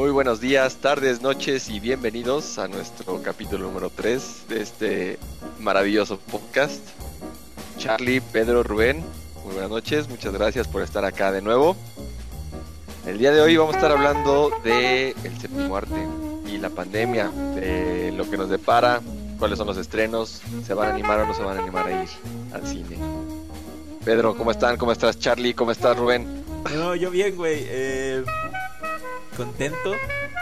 Muy buenos días, tardes, noches y bienvenidos a nuestro capítulo número 3 de este maravilloso podcast. Charlie, Pedro, Rubén, muy buenas noches, muchas gracias por estar acá de nuevo. El día de hoy vamos a estar hablando de el séptimo arte y la pandemia, de lo que nos depara, cuáles son los estrenos, se van a animar o no se van a animar a ir al cine. Pedro, ¿cómo están? ¿Cómo estás, Charlie? ¿Cómo estás, Rubén? No, yo bien, güey. Eh, contento.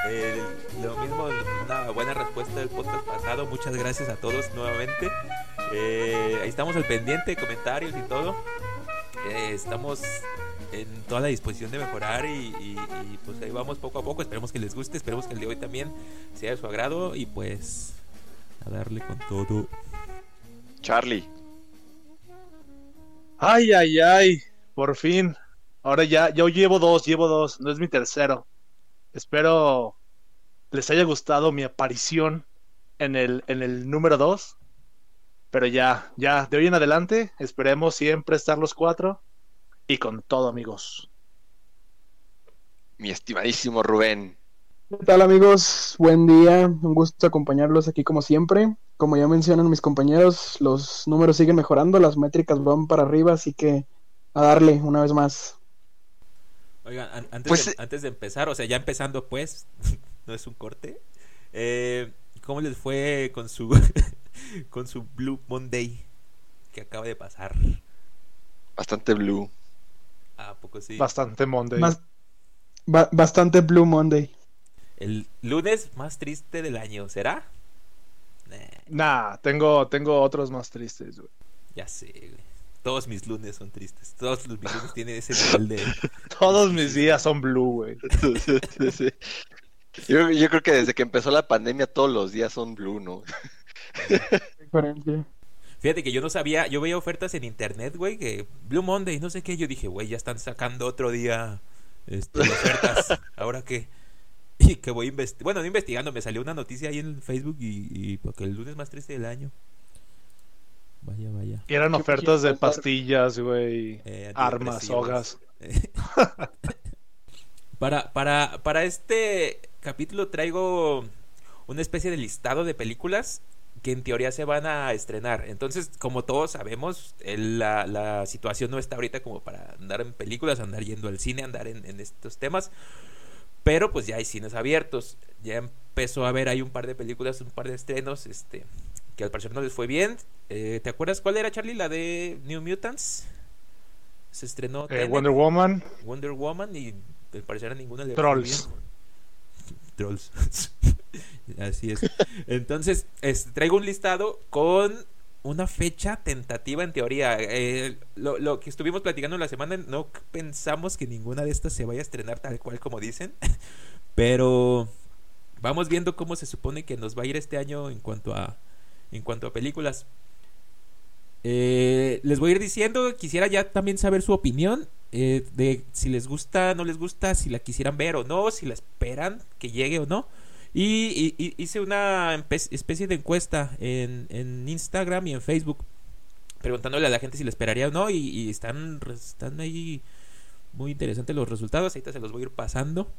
Eh, lo mismo, una buena respuesta del podcast pasado. Muchas gracias a todos nuevamente. Eh, ahí estamos al pendiente, comentarios y todo. Eh, estamos en toda la disposición de mejorar y, y- y, pues ahí vamos poco a poco. Esperemos que les guste, esperemos que el de hoy también sea de su agrado y pues a darle con todo. Charlie. Ay, ay, ay, por fin. Ahora ya, yo llevo dos, llevo dos, no es mi tercero. Espero les haya gustado mi aparición en el, en el número dos. Pero ya, ya, de hoy en adelante, esperemos siempre estar los cuatro. Y con todo, amigos. Mi estimadísimo Rubén. ¿Qué tal amigos? Buen día, un gusto acompañarlos aquí como siempre. Como ya mencionan mis compañeros, los números siguen mejorando, las métricas van para arriba, así que a darle una vez más. Oigan, an- antes, Pues, de, eh, antes de empezar, o sea, ya empezando pues, no es un corte. Eh, ¿Cómo les fue con su con su Blue Monday que acaba de pasar? Bastante blue. ¿A poco sí? Bastante Monday. Más- ba- bastante Blue Monday. El lunes más triste del año, ¿será? Nah, Nah, tengo, tengo otros más tristes, güey. ya sé, güey. Todos mis lunes son tristes. Todos los mis lunes tienen ese nivel de... Todos mis días son blue, güey. Sí, sí. Yo, yo creo que desde que empezó la pandemia todos los días son blue, ¿no? Fíjate que yo no sabía, yo veía ofertas en internet, güey, que Blue Monday, no sé qué. Yo dije, güey, ya están sacando otro día este, ofertas. ¿Ahora qué? Y que voy investigando. Bueno, no investigando, me salió una noticia ahí en Facebook y, y porque el lunes más triste del año. Vaya, vaya. Y eran ofertas de pastillas, güey. Eh, Armas, hogas. Para, para, para este capítulo traigo una especie de listado de películas que en teoría se van a estrenar. Entonces, como todos sabemos, el- la, la situación no está ahorita como para andar en películas, andar yendo al cine, andar en, en estos temas. Pero pues ya hay cines abiertos. Ya empezó a haber ahí un par de películas, un par de estrenos, este, que al parecer no les fue bien. Eh, ¿Te acuerdas cuál era, Charlie? La de New Mutants. Se estrenó Eh. Wonder Woman. Wonder Woman y al parecer a ninguna le fue Trolls. bien. Trolls. Así es. Entonces, este, traigo un listado con una fecha tentativa en teoría. Eh, lo, lo que estuvimos platicando la semana, no pensamos que ninguna de estas se vaya a estrenar tal cual como dicen. Pero vamos viendo cómo se supone que nos va a ir este año en cuanto a en cuanto a películas. Eh, les voy a ir diciendo, quisiera ya también saber su opinión eh, de si les gusta, no les gusta, si la quisieran ver o no, si la esperan que llegue o no. Y, hice una especie de encuesta en, en Instagram y en Facebook preguntándole a la gente si la esperaría o no y, y están, están ahí muy interesantes los resultados, ahorita se los voy a ir pasando.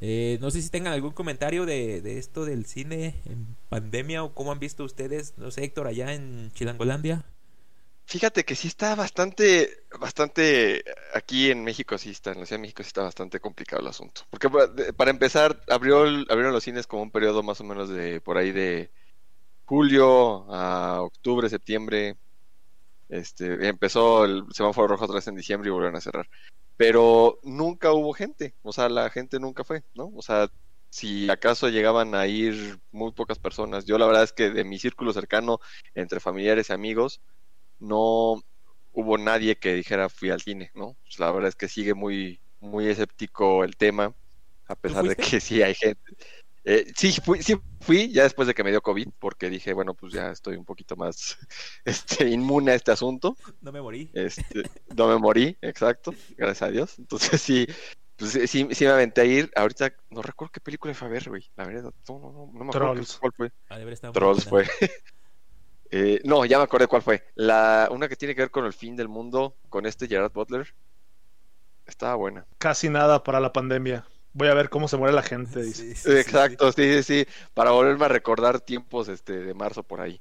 Eh, no sé si tengan algún comentario de, de esto del cine en pandemia o cómo han visto ustedes, no sé, Héctor, allá en Chilangolandia. Fíjate que sí está bastante, bastante, aquí en México sí está, en la Ciudad de México sí está bastante complicado el asunto. Porque para empezar, abrió, el- abrieron los cines como un periodo más o menos de por ahí de julio a octubre, septiembre. Este, empezó el semáforo rojo otra vez en diciembre y volvieron a cerrar. Pero nunca hubo gente, o sea, la gente nunca fue, ¿no? O sea, si acaso llegaban a ir muy pocas personas. Yo la verdad es que de mi círculo cercano, entre familiares y amigos, no hubo nadie que dijera fui al cine, ¿no? Pues la verdad es que sigue muy, muy escéptico el tema, a pesar de que sí hay gente. Eh, sí, fui, sí fui ya después de que me dio COVID, porque dije, bueno, pues ya estoy un poquito más este, inmune a este asunto. No me morí. Este, no me morí, exacto, gracias a Dios. Entonces sí, pues, sí, sí, sí me aventé a ir. Ahorita no recuerdo qué película fue a ver, güey. La verdad, no, no, no, no me acuerdo qué- Trolls. cuál fue. Trolls fue. Eh, no, ya me acordé cuál fue. La, una que tiene que ver con el fin del mundo, con este Gerard Butler. Estaba buena. Casi nada para la pandemia. Voy a ver cómo se muere la gente. Dice. Sí, sí, sí, sí. Exacto, sí, sí, sí, para volverme a recordar tiempos este de marzo por ahí.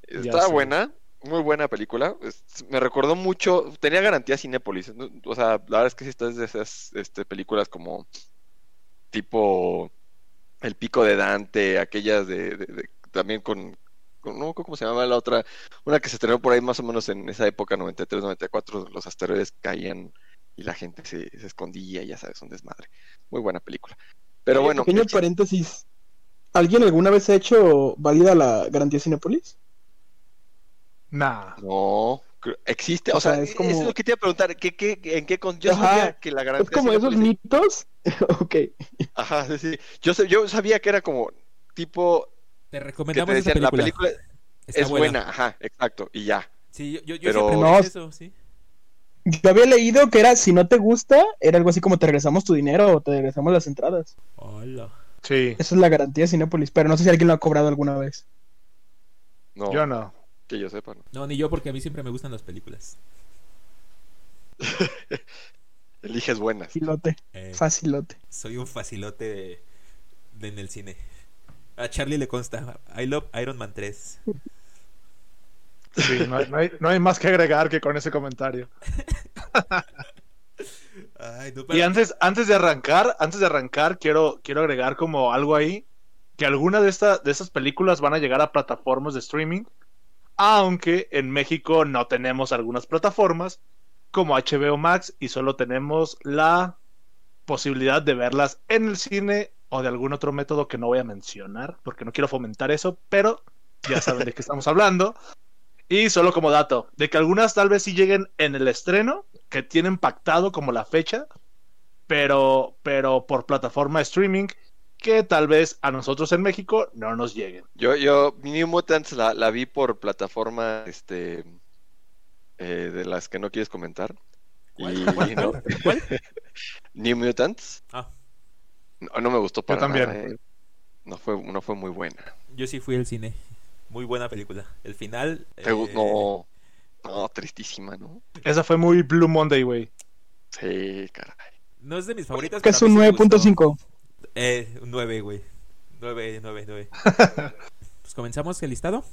Estaba sé. buena, muy buena película. Es- Me recordó mucho, tenía garantía Cinépolis. ¿no? O sea, la verdad es que sí estás de esas este, películas como tipo El Pico de Dante, aquellas de, de- de- también con, no cómo se llamaba la otra, una que se estrenó por ahí más o menos en esa época, 93, 94, los asteroides caían y la gente se, se escondía, ya sabes, un desmadre. Muy buena película. Pero bueno, Pequeño el paréntesis. ¿Alguien alguna vez ha hecho válida la garantía Cinepolis? Nah. No, existe, o, O sea, sea, es es como- eso es lo que te iba a preguntar, ¿qué, qué, en qué con... Yo Ajá, sabía que la garantía Es como esos mitos. ok. Ajá, sí, sí. Yo, sé- yo sabía que era como tipo Te que te recomendamos esa decían, la película. Está es buena. ajá, exacto, y ya. Sí, yo, yo, yo Pero- siempre No. eso, sí. Yo había leído que era, si no te gusta, era algo así como te regresamos tu dinero o te regresamos las entradas. Hola. Sí. Esa es la garantía de Cinepolis, pero no sé si alguien lo ha cobrado alguna vez. No, Yo no. que yo sepa, ¿no? No, ni yo porque a mí siempre me gustan las películas. Eliges buenas. Facilote, Eh, facilote. soy un facilote de, de en el cine. A Charlie le consta. I love Iron Man 3. Sí, no hay, no hay- no hay más que agregar que con ese comentario. Ay, no, Y antes, antes de arrancar, antes de arrancar, quiero, quiero agregar como algo ahí, que alguna de, esta, de estas películas van a llegar a plataformas de streaming, aunque en México no tenemos algunas plataformas como HBO Max y solo tenemos la posibilidad de verlas en el cine o de algún otro método que no voy a mencionar, porque no quiero fomentar eso, pero ya saben de qué estamos hablando. Y solo como dato, de que algunas tal vez sí lleguen en el estreno, que tienen pactado como la fecha, pero, pero por plataforma de streaming, que tal vez a nosotros en México no nos lleguen. Yo, yo, New Mutants la, la vi por plataforma, este, eh, de las que no quieres comentar. ¿Cuál? Y, ¿Cuál? no. ¿Cuál? New Mutants. Ah, No, no me gustó para también. nada, eh. No fue, no fue muy buena. yo sí fui al cine. Muy buena película. El final. Eh, No, no, tristísima, ¿no? Esa fue muy Blue Monday, güey. Sí, caray. No es de mis favoritas. Que pero es un sí me gustó. 9.5. Eh, un 9, güey. 9, 9, 9. pues comenzamos el listado.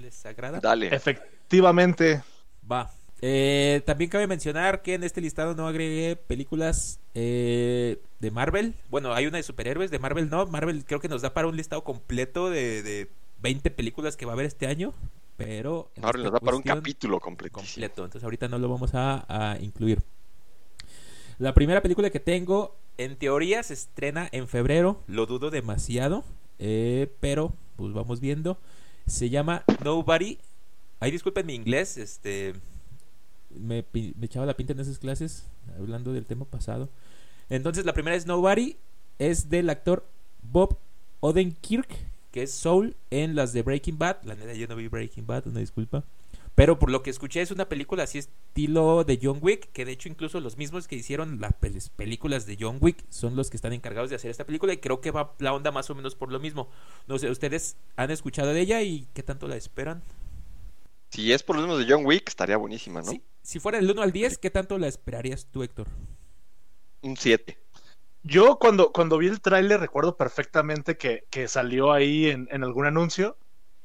¿Les agrada? Dale. Efectivamente, Va. Eh, también cabe mencionar que en este listado no agregué películas eh, de Marvel. Bueno, hay una de superhéroes, de Marvel no. Marvel creo que nos da para un listado completo de, de 20 películas que va a haber este año. Pero... Ahora nos da para un capítulo completísimo. completo. Entonces ahorita no lo vamos a, a incluir. La primera película que tengo, en teoría, se estrena en febrero. Lo dudo demasiado. eh, pero, pues vamos viendo. Se llama Nobody. Ay, disculpen mi inglés. Este. Me, me echaba la pinta en esas clases. Hablando del tema pasado. Entonces, la primera es Nobody. Es del actor Bob Odenkirk. Que es Soul en las de Breaking Bad. La neta, yo no vi Breaking Bad, una disculpa. Pero por lo que escuché es una película así estilo de John Wick, que de hecho incluso los mismos que hicieron las pel- películas de John Wick son los que están encargados de hacer esta película y creo que va la onda más o menos por lo mismo. No sé, ¿ustedes han escuchado de ella y qué tanto la esperan? Si es por los mismos de John Wick, estaría buenísima, ¿no? Si, si fuera del 1 al 10, ¿qué tanto la esperarías tú, Héctor? Un 7. Yo cuando, cuando vi el tráiler recuerdo perfectamente que, que salió ahí en, en algún anuncio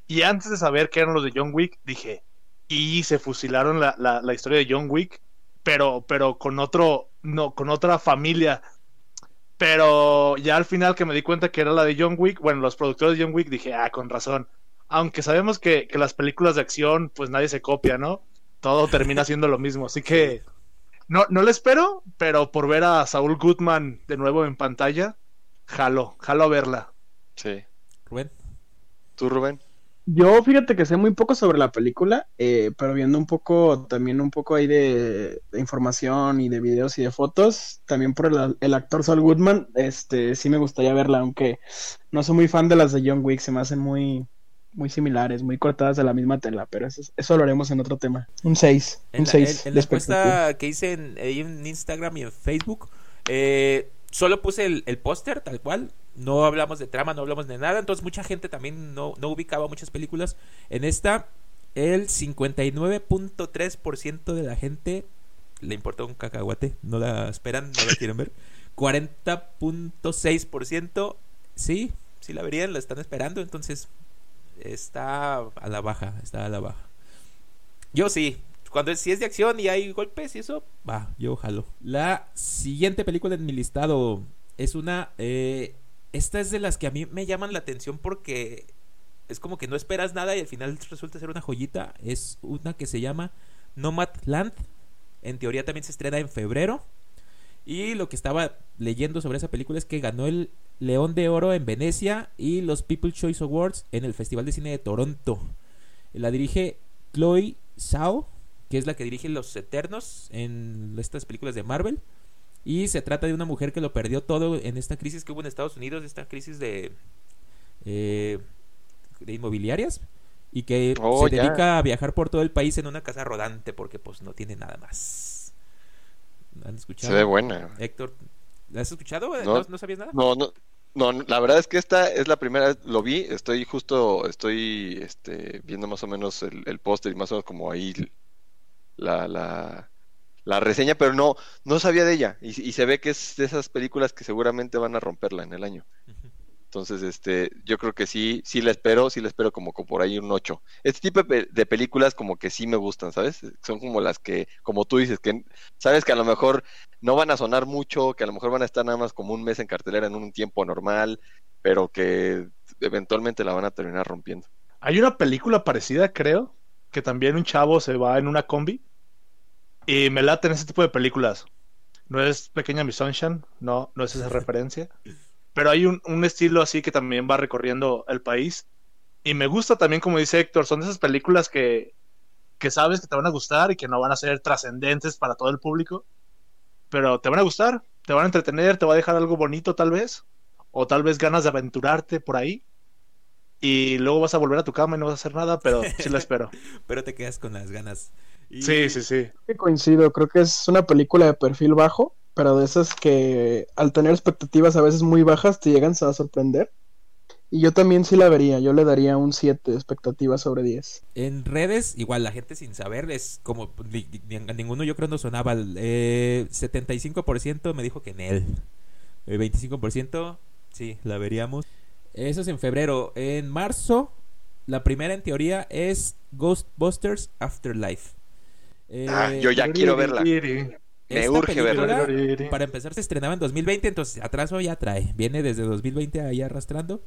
y antes de saber que eran los de John Wick dije, y se fusilaron la, la, historia de John Wick, pero, pero con otro, no, con otra familia. Pero ya al final que me di cuenta que era la de John Wick, bueno, los productores de John Wick, dije, ah, con razón. Aunque sabemos que, que las películas de acción, pues nadie se copia, ¿no? Todo termina siendo lo mismo. Así que no, no le espero, pero por ver a Saúl Goodman de nuevo en pantalla, jalo, jalo a verla. Sí. Rubén. ¿Tú, Rubén? Yo fíjate que sé muy poco sobre la película, eh, pero viendo un poco, también un poco ahí de, de información y de videos y de fotos, también por el, el actor Saul Goodman, este, sí me gustaría verla, aunque no soy muy fan de las de John Wick, se me hacen muy, muy similares, muy cortadas de la misma tela, pero eso, eso lo haremos en otro tema. Un 6, En un la, 6 en- la encuesta que hice en, Instagram y en Facebook, eh, solo puse el, el póster tal cual. No hablamos de trama, no hablamos de nada. Entonces, mucha gente también no, no ubicaba muchas películas. En esta, el 59.3% de la gente le importa un cacahuate. No la esperan, no la quieren ver. 40.6%. Sí, sí la verían, la están esperando. Entonces está a la baja, está a la baja. Yo sí, cuando si es de acción y hay golpes y eso, va, yo jalo. La siguiente película en mi listado es una... Eh, esta es de las que a mí me llaman la atención porque es como que no esperas nada y al final resulta ser una joyita. Es una que se llama Nomad Land. En teoría también se estrena en febrero. Y lo que estaba leyendo sobre esa película es que ganó el León de Oro en Venecia y los People's Choice Awards en el Festival de Cine de Toronto. La dirige Chloe Zhao, que es la que dirige Los Eternos en estas películas de Marvel. Y se trata de una mujer que lo perdió todo en esta crisis que hubo en Estados Unidos, esta crisis de, eh, de inmobiliarias. Y que Oh, se dedica a viajar por todo el país en una casa rodante porque pues no tiene nada más. ¿Han escuchado? Se ve buena. Héctor, ¿la has escuchado? No. ¿No, no sabías nada? No, no, no, la verdad es que esta es la primera lo vi, estoy justo, estoy este, viendo más o menos el, el póster y más o menos como ahí la, la, la reseña, pero no, no sabía de ella y, y se ve que es de esas películas que seguramente van a romperla en el año. Entonces, este, yo creo que sí, sí la espero, sí la espero como, como por ahí un 8. Este tipo de, pe- de películas como que sí me gustan, ¿sabes? Son como las que, como tú dices, que sabes que a lo mejor no van a sonar mucho, que a lo mejor van a estar nada más como un mes en cartelera en un tiempo normal, pero que eventualmente la van a terminar rompiendo. Hay una película parecida, creo, que también un chavo se va en una combi y me laten ese tipo de películas. No es Pequeña Miss Sunshine, no, no es esa referencia, pero hay un, un estilo así que también va recorriendo el país y me gusta también, como dice Héctor, son de esas películas que, que sabes que te van a gustar y que no van a ser trascendentes para todo el público, pero te van a gustar, te van a entretener, te va a dejar algo bonito tal vez, o tal vez ganas de aventurarte por ahí y luego vas a volver a tu cama y no vas a hacer nada, pero sí la espero. Pero te quedas con las ganas. Y- Sí, sí, sí. que coincido, creo que es una película de perfil bajo, pero de esas que al tener expectativas a veces muy bajas te llegan a sorprender. Y yo también sí la vería, yo le daría un 7 de expectativas sobre 10. En redes, igual la gente sin saber, es como ni- ni- a ninguno yo creo no sonaba. Eh, 75% me dijo que en él. El 25% sí, la veríamos. Eso es en febrero. En marzo, la primera en teoría es Ghostbusters Afterlife. Eh, Ah, yo ya quiero verla. Me esta urge película, verla. Para empezar, se estrenaba en 2020, entonces atraso ya trae. Viene desde 2020 ahí arrastrando.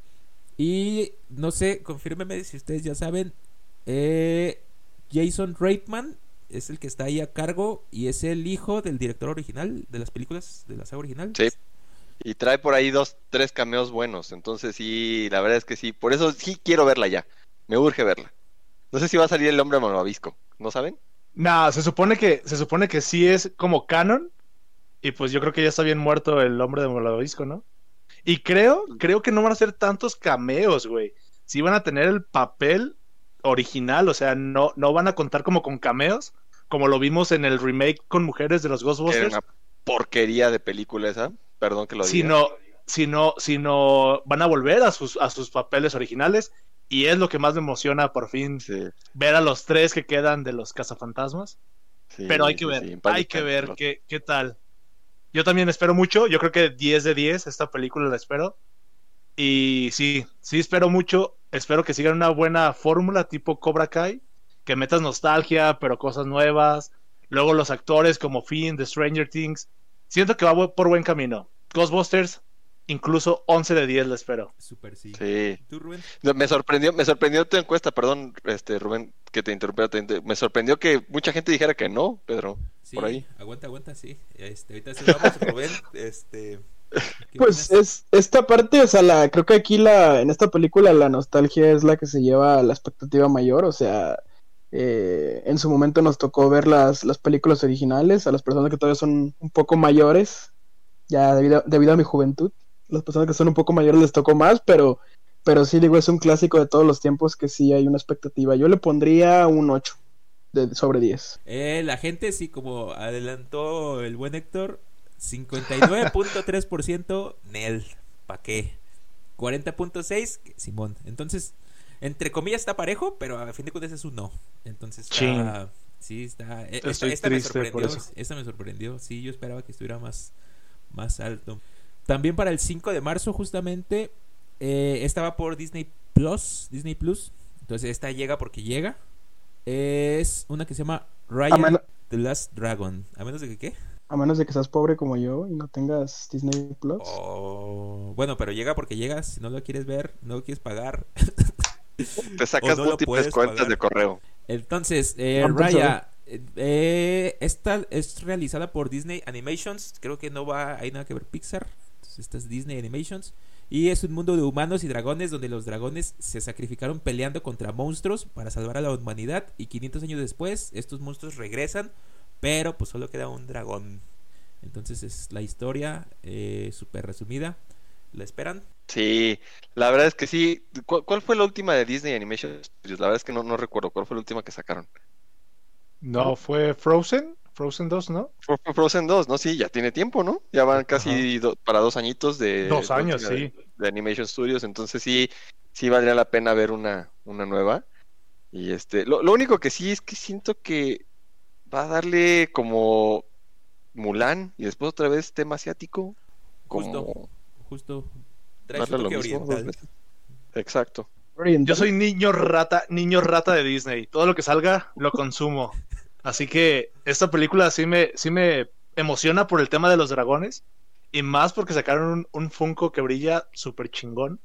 Y no sé, confírmeme si ustedes ya saben. eh, Jason Reitman es el que está ahí a cargo y es el hijo del director original de las películas de la saga original. Sí. Y trae por ahí dos, tres cameos buenos. Entonces sí, la verdad es que sí. Por eso sí quiero verla ya. Me urge verla. No sé si va a salir el hombre malvavisco. ¿No saben? Nah, se supone que se supone que sí es como canon y pues yo creo que ya está bien muerto el hombre de Molavisco, ¿no? Y creo, creo que no van a ser tantos cameos, güey. Sí van a tener el papel original, o sea, no, no van a contar como con cameos, como lo vimos en el remake con mujeres de los era Ghostbusters, una porquería de película esa. Perdón que lo diga. sino, sino, sino van a volver a sus, a sus papeles originales y es lo que más me emociona por fin Sí, ver a los tres que quedan de los cazafantasmas. sí, Pero hay que ver, sí, hay que ver qué, qué tal. Yo también espero mucho, yo creo que 10 de 10 esta película la espero. Y sí, sí espero mucho, espero que sigan una buena fórmula tipo Cobra Kai, que metas nostalgia, pero cosas nuevas. Luego los actores como Finn de Stranger Things. Siento que va por buen camino. Ghostbusters, incluso 11 de 10 la espero. Super, sí. Sí. ¿Tú, Rubén? No, Me sorprendió, me sorprendió tu encuesta, perdón, este Rubén, que te interrumpiera. te inter- Me sorprendió que mucha gente dijera que no, Pedro. Sí, Por ahí. aguanta, aguanta, sí. Este, ahorita sí vamos, Rubén. Este, ¿qué Pues es esta parte, o sea, la, creo que aquí la, en esta película la nostalgia es la que se lleva a la expectativa mayor, o sea, eh, en su momento nos tocó ver las, las películas originales, a las personas que todavía son un poco mayores, ya debido, debido a mi juventud, las personas que son un poco mayores les tocó más, pero, pero sí digo, es un clásico de todos los tiempos que sí hay una expectativa. Yo le pondría un 8 de, sobre 10. Eh, la gente, sí, como adelantó el buen Héctor, 59.3% Nel. ¿Pa' qué? 40.6% Simón. Entonces, entre comillas está parejo, pero a fin de cuentas es un no. Entonces, está, sí, está. eh, Estoy Esta, esta me triste por sorprendió. eso. Esta me sorprendió. Sí, yo esperaba que estuviera más, más alto. También para el 5 de marzo, justamente, eh, estaba por Disney Plus. Disney Plus. Entonces, esta llega porque llega. Es una que se llama meno- The Last Dragon. A menos de que qué. A menos de que seas pobre como yo y no tengas Disney Plus. Oh, bueno, pero llega porque llega. Si no lo quieres ver, no lo quieres pagar. Te sacas no múltiples cuentas pagar. de correo. Entonces, eh, a Raya, eh, esta es realizada por Disney Animations. Creo que no va, hay nada que ver Pixar. Entonces, esta es Disney Animations. Y es un mundo de humanos y dragones donde los dragones se sacrificaron peleando contra monstruos para salvar a la humanidad. Y 500 años después, estos monstruos regresan, pero pues solo queda un dragón. Entonces es la historia eh, súper resumida. ¿La esperan? Sí, la verdad es que sí. ¿Cuál, cuál fue la última de Disney Animation Studios? La verdad es que no, no recuerdo cuál fue la última que sacaron. No, fue Frozen. Frozen 2, ¿no? Frozen 2, ¿no? Sí, ya tiene tiempo, ¿no? Ya van casi do- para dos añitos de... Dos años, sí. De, de Animation Studios, entonces sí, sí valdría la pena ver una, una nueva. Y este, lo, lo único que sí es que siento que va a darle como Mulan y después otra vez tema asiático. Como Justo. Justo. Trae su darle lo toque mismo dos oriental. veces. Exacto. Yo soy niño rata, niño rata de Disney. Todo lo que salga lo consumo. Así que esta película sí me, sí me emociona por el tema de los dragones. Y más porque sacaron un, un Funko que brilla súper chingón.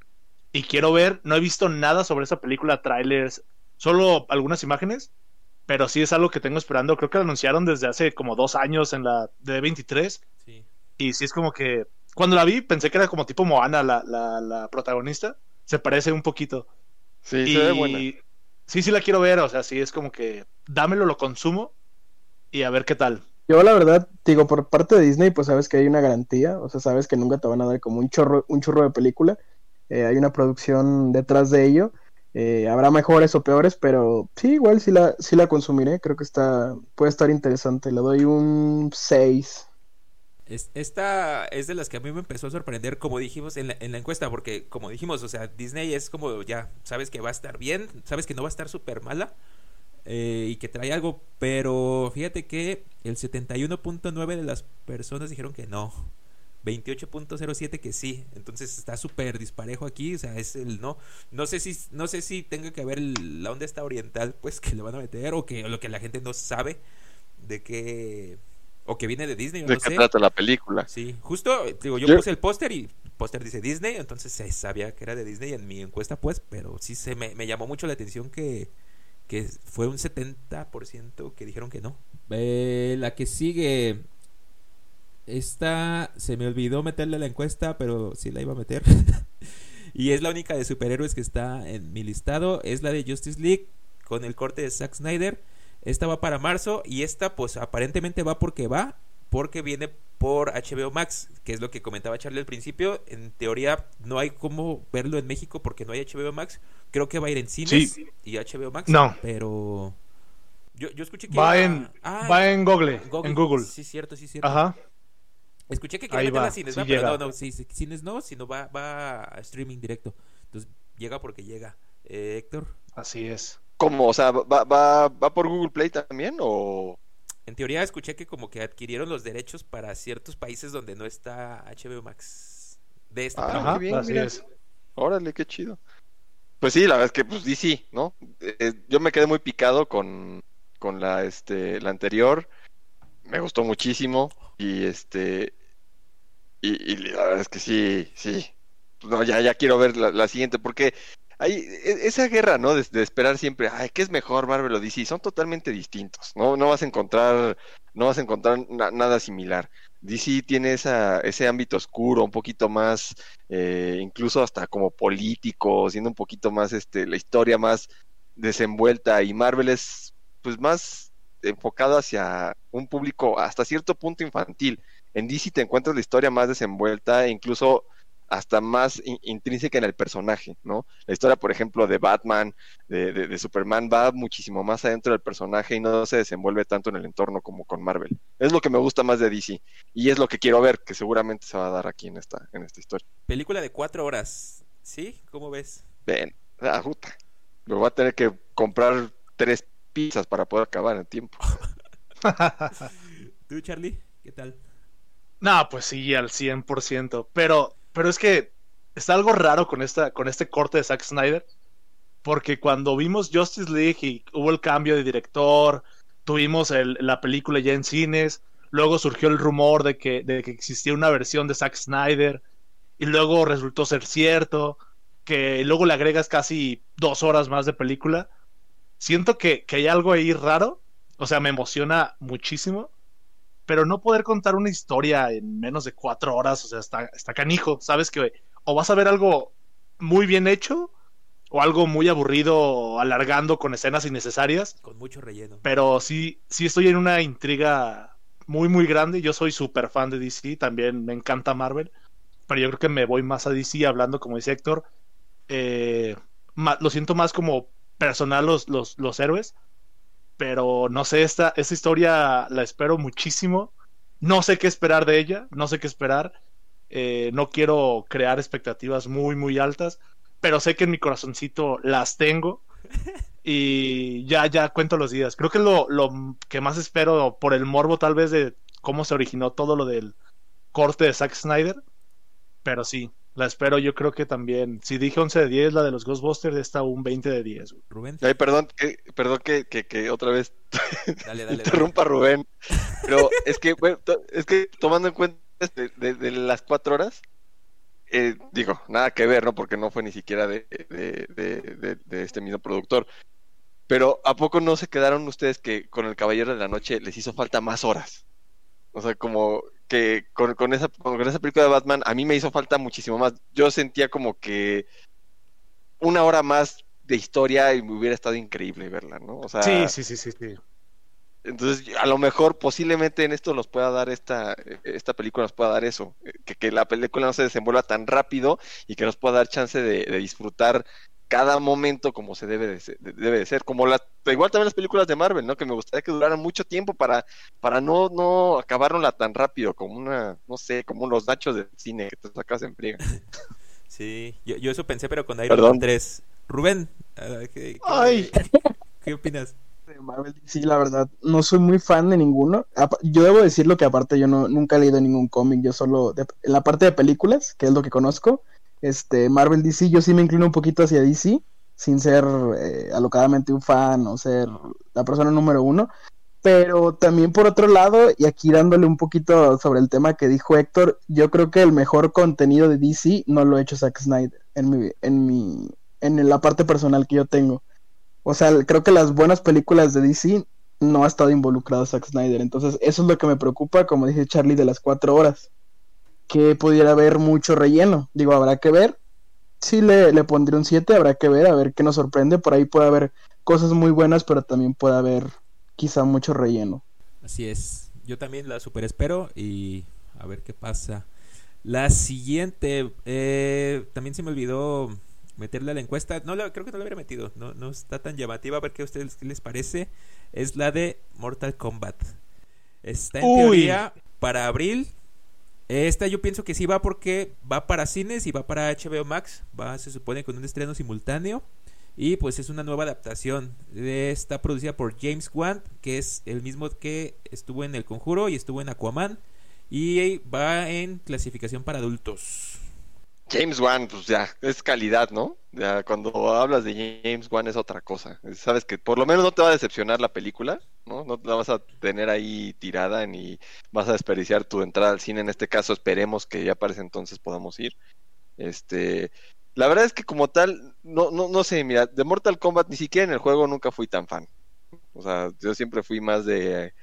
Y quiero ver, no he visto nada sobre esa película, trailers, solo algunas imágenes. Pero sí es algo que tengo esperando. Creo que lo anunciaron desde hace como dos años en la D23. Sí. Y sí es como que. Cuando la vi, pensé que era como tipo Moana, la, la, la protagonista. Se parece un poquito. Sí, y se ve buena. Sí, sí la quiero ver, o sea, sí es como que dámelo, lo consumo y a ver qué tal. Yo la verdad, digo, por parte de Disney, pues sabes que hay una garantía, o sea, sabes que nunca te van a dar como un chorro, un churro de película, Eh, hay una producción detrás de ello, Eh, habrá mejores o peores, pero sí, igual sí la, sí la consumiré, creo que está, puede estar interesante, le doy un 6. Es- esta es de las que a mí me empezó a sorprender, como dijimos en la, en la encuesta, porque como dijimos, o sea, Disney es como ya, sabes que va a estar bien, sabes que no va a estar súper mala eh, y que trae algo, pero fíjate que el 71.9 de las personas dijeron que no, 28.07 que sí, entonces está súper disparejo aquí, o sea, es el no, no sé si, no sé si tenga que ver la onda esta oriental, pues que le van a meter o que lo que la gente no sabe de que o que viene de Disney, ¿De no qué sé. trata la película? Sí, justo, digo, yo Yo- puse el póster y el póster dice Disney, entonces se sabía que era de Disney en mi encuesta, pues, pero sí se me, me llamó mucho la atención que, que fue un 70% que dijeron que no. Eh, la que sigue, esta se me olvidó meterle a la encuesta, pero sí la iba a meter. y es la única de superhéroes que está en mi listado, es la de Justice League con el corte de Zack Snyder. Esta va para marzo y esta pues aparentemente va porque va, porque viene por HBO Max, que es lo que comentaba Charlie al principio. En teoría no hay cómo verlo en México porque no hay HBO Max. Creo que va a ir en cines Sí. y HBO Max. No. Pero yo, yo escuché que Va en, Ah, va en Google, en Google. Sí, cierto, sí, cierto. Ajá. Escuché que quería meterla a cines, sí pero no, no, sí, cines no, sino va, va a streaming directo. Entonces llega porque llega. Eh, Héctor, Así es. ¿Cómo? O sea, ¿va, va, va por Google Play también o...? en teoría escuché que como que adquirieron los derechos para ciertos países donde no está HBO Max. De esta Ah. Ajá, bien, así mira. es. Órale, qué chido. Pues sí, la verdad es que pues DC, ¿no? Eh, yo me quedé muy picado con, con la, este, la anterior. Me gustó muchísimo. Y este. Y, y la verdad es que sí, sí. No, ya, ya quiero ver la, la siguiente, porque hay e- esa guerra, ¿no? De, de esperar siempre, ay, ¿qué es mejor Marvel o DC? Son totalmente distintos, ¿no? No vas a encontrar, no vas a encontrar na- nada similar. DC tiene esa, ese ámbito oscuro, un poquito más, eh, incluso hasta como político, siendo un poquito más, este, la historia más desenvuelta, y Marvel es, pues, más enfocado hacia un público hasta cierto punto infantil. En DC te encuentras la historia más desenvuelta e incluso hasta más in- intrínseca en el personaje, ¿no? La historia, por ejemplo, de Batman, de, de- de Superman, va muchísimo más adentro del personaje y no se desenvuelve tanto en el entorno como con Marvel. Es lo que me gusta más de DC y es lo que quiero ver, que seguramente se va a dar aquí en esta, en esta historia. Película de cuatro horas. ¿Sí? ¿Cómo ves? Ven, ah, puta. Me voy a tener que comprar tres pizzas para poder acabar en tiempo. ¿Tú, Charlie? ¿Qué tal? No, pues sí, al 100%. Pero, pero es que está algo raro con, esta, con este corte de Zack Snyder. Porque cuando vimos Justice League y hubo el cambio de director, tuvimos la película ya en cines, luego surgió el rumor de que, de que existía una versión de Zack Snyder, y luego resultó ser cierto, que luego le agregas casi dos horas más de película. Siento que, que hay algo ahí raro, o sea, me emociona muchísimo, pero no poder contar una historia en menos de cuatro horas, o sea, está, está canijo, sabes que o vas a ver algo muy bien hecho o algo muy aburrido alargando con escenas innecesarias. Con mucho relleno. Pero sí, sí estoy en una intriga muy, muy grande. Yo soy súper fan de DC, también me encanta Marvel, pero yo creo que me voy más a DC hablando, como dice Héctor. Eh, lo siento más como personal los, los, los héroes, pero no sé, esta, esta historia la espero muchísimo. No sé qué esperar de ella, no sé qué esperar. Eh, no quiero crear expectativas muy, muy altas, pero sé que en mi corazoncito las tengo. Y ya, ya cuento los días. Creo que lo, lo que más espero por el morbo tal vez de cómo se originó todo lo del corte de Zack Snyder. Pero sí, la espero. Yo creo que también, si dije 11 de 10, la de los Ghostbusters está un 20 de 10. güey. Rubén. Ay, perdón, que, perdón que, que, que otra vez Dale, dale. interrumpa Rubén. Pero es que, bueno, es que tomando en cuenta de, de- de las cuatro horas, eh, digo, nada que ver, ¿no? Porque no fue ni siquiera de, de, de, de- de este mismo productor. Pero ¿a poco no se quedaron ustedes que con El Caballero de la Noche les hizo falta más horas? O sea, como que con, con esa, con esa película de Batman a mí me hizo falta muchísimo más. Yo sentía como que una hora más de historia y me hubiera estado increíble verla, ¿no? O sea, Sí, sí, sí, sí, sí. entonces, a lo mejor posiblemente en esto nos pueda dar esta, esta película nos pueda dar eso, eh, que, que la película no se desenvuelva tan rápido y que nos pueda dar chance de, de disfrutar cada momento como se debe de ser, de- debe de ser, como las, igual también las películas de Marvel, ¿no? Que me gustaría que duraran mucho tiempo para, para no, no acabárnosla tan rápido, como una, no sé, como los nachos del cine que te sacas en friega. Sí, yo, yo eso pensé, pero con Iron. Man 3. Rubén, ah, ¿qué, qué- Ay. ¿qué opinas? de Marvel sí, la verdad, no soy muy fan de ninguno. Yo debo decirlo que aparte yo no, nunca he leído ningún cómic, yo solo, de- en la parte de películas, que es lo que conozco, este, Marvel DC, yo sí me inclino un poquito hacia DC, sin ser eh, alocadamente un fan o ser la persona número uno. Pero también por otro lado, y aquí dándole un poquito sobre el tema que dijo Héctor, yo creo que el mejor contenido de DC no lo ha hecho Zack Snyder en mi, en mi, en la parte personal que yo tengo. O sea, creo que las buenas películas de DC no ha estado involucrado Zack Snyder. Entonces, eso es lo que me preocupa, como dice Charlie, de las cuatro horas. Que pudiera haber mucho relleno. Digo, habrá que ver. Sí le, le pondré un 7, habrá que ver, a ver qué nos sorprende. Por ahí puede haber cosas muy buenas, pero también puede haber quizá mucho relleno. Así es. Yo también la super espero y a ver qué pasa. La siguiente, eh, también se me olvidó meterle a la encuesta. No, la- creo que no la hubiera metido. No, no está tan llamativa. A ver qué a ustedes qué les parece. Es la de Mortal Kombat. Está en Uy. teoría para abril. Esta yo pienso que sí va porque va para cines y va para HBO Max. Va, se supone, con un estreno simultáneo. Y pues es una nueva adaptación. Está producida por James Wan, que es el mismo que estuvo en El Conjuro y estuvo en Aquaman. Y va en clasificación para adultos. James Wan, pues ya, es calidad, ¿no? Ya cuando hablas de James Wan es otra cosa. Sabes que por lo menos no te va a decepcionar la película, ¿no? No la vas a tener ahí tirada ni vas a desperdiciar tu entrada al cine. En este caso, esperemos que ya para ese entonces podamos ir. Este, la verdad es que como tal, no, no, no sé, mira, de Mortal Kombat ni siquiera en el juego nunca fui tan fan. O sea, yo siempre fui más de,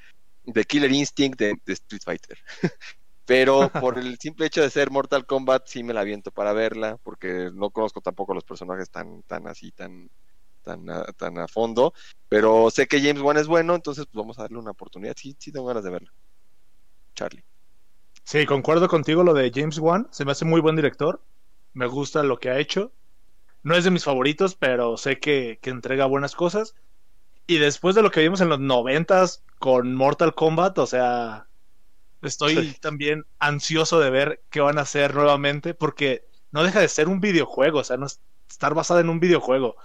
de Killer Instinct de, de Street Fighter. Pero por el simple hecho de ser Mortal Kombat, sí me la aviento para verla, porque no conozco tampoco los personajes tan, tan así, tan, tan, a, tan a fondo. Pero sé que James Wan es bueno, entonces pues vamos a darle una oportunidad. Sí, sí tengo ganas de verla. Charlie. Sí, concuerdo contigo lo de James Wan. Se me hace muy buen director. Me gusta lo que ha hecho. No es de mis favoritos, pero sé que, que entrega buenas cosas. Y después de lo que vimos en los noventas con Mortal Kombat, o sea, estoy Sí. también ansioso de ver qué van a hacer nuevamente, porque no deja de ser un videojuego, o sea, no es- estar basada en un videojuego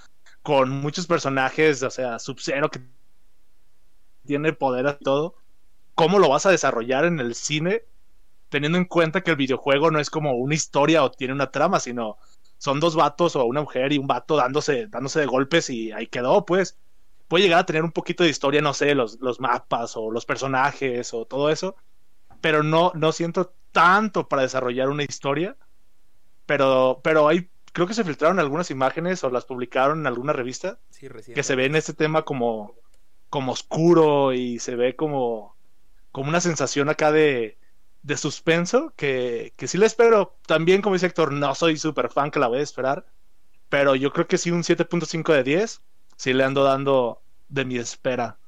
con muchos personajes, o sea, Sub-Zero que tiene poder a todo. ¿Cómo lo vas a desarrollar en el cine? teniendo en cuenta que el videojuego no es como una historia o tiene una trama, sino son dos vatos o una mujer y un vato dándose, dándose de golpes y ahí quedó, pues. Puede llegar a tener un poquito de historia, no sé, los, los mapas o los personajes o todo eso, pero no, no siento tanto para desarrollar una historia. Pero, pero hay, creo que se filtraron algunas imágenes o las publicaron en alguna revista Sí, que se ve en este tema como, como oscuro y se ve como, como una sensación acá de, de suspenso que, que sí le espero. También, como dice Héctor, no soy súper fan que la voy a esperar, pero yo creo que sí un 7.5 de 10, sí le ando dando de mi espera.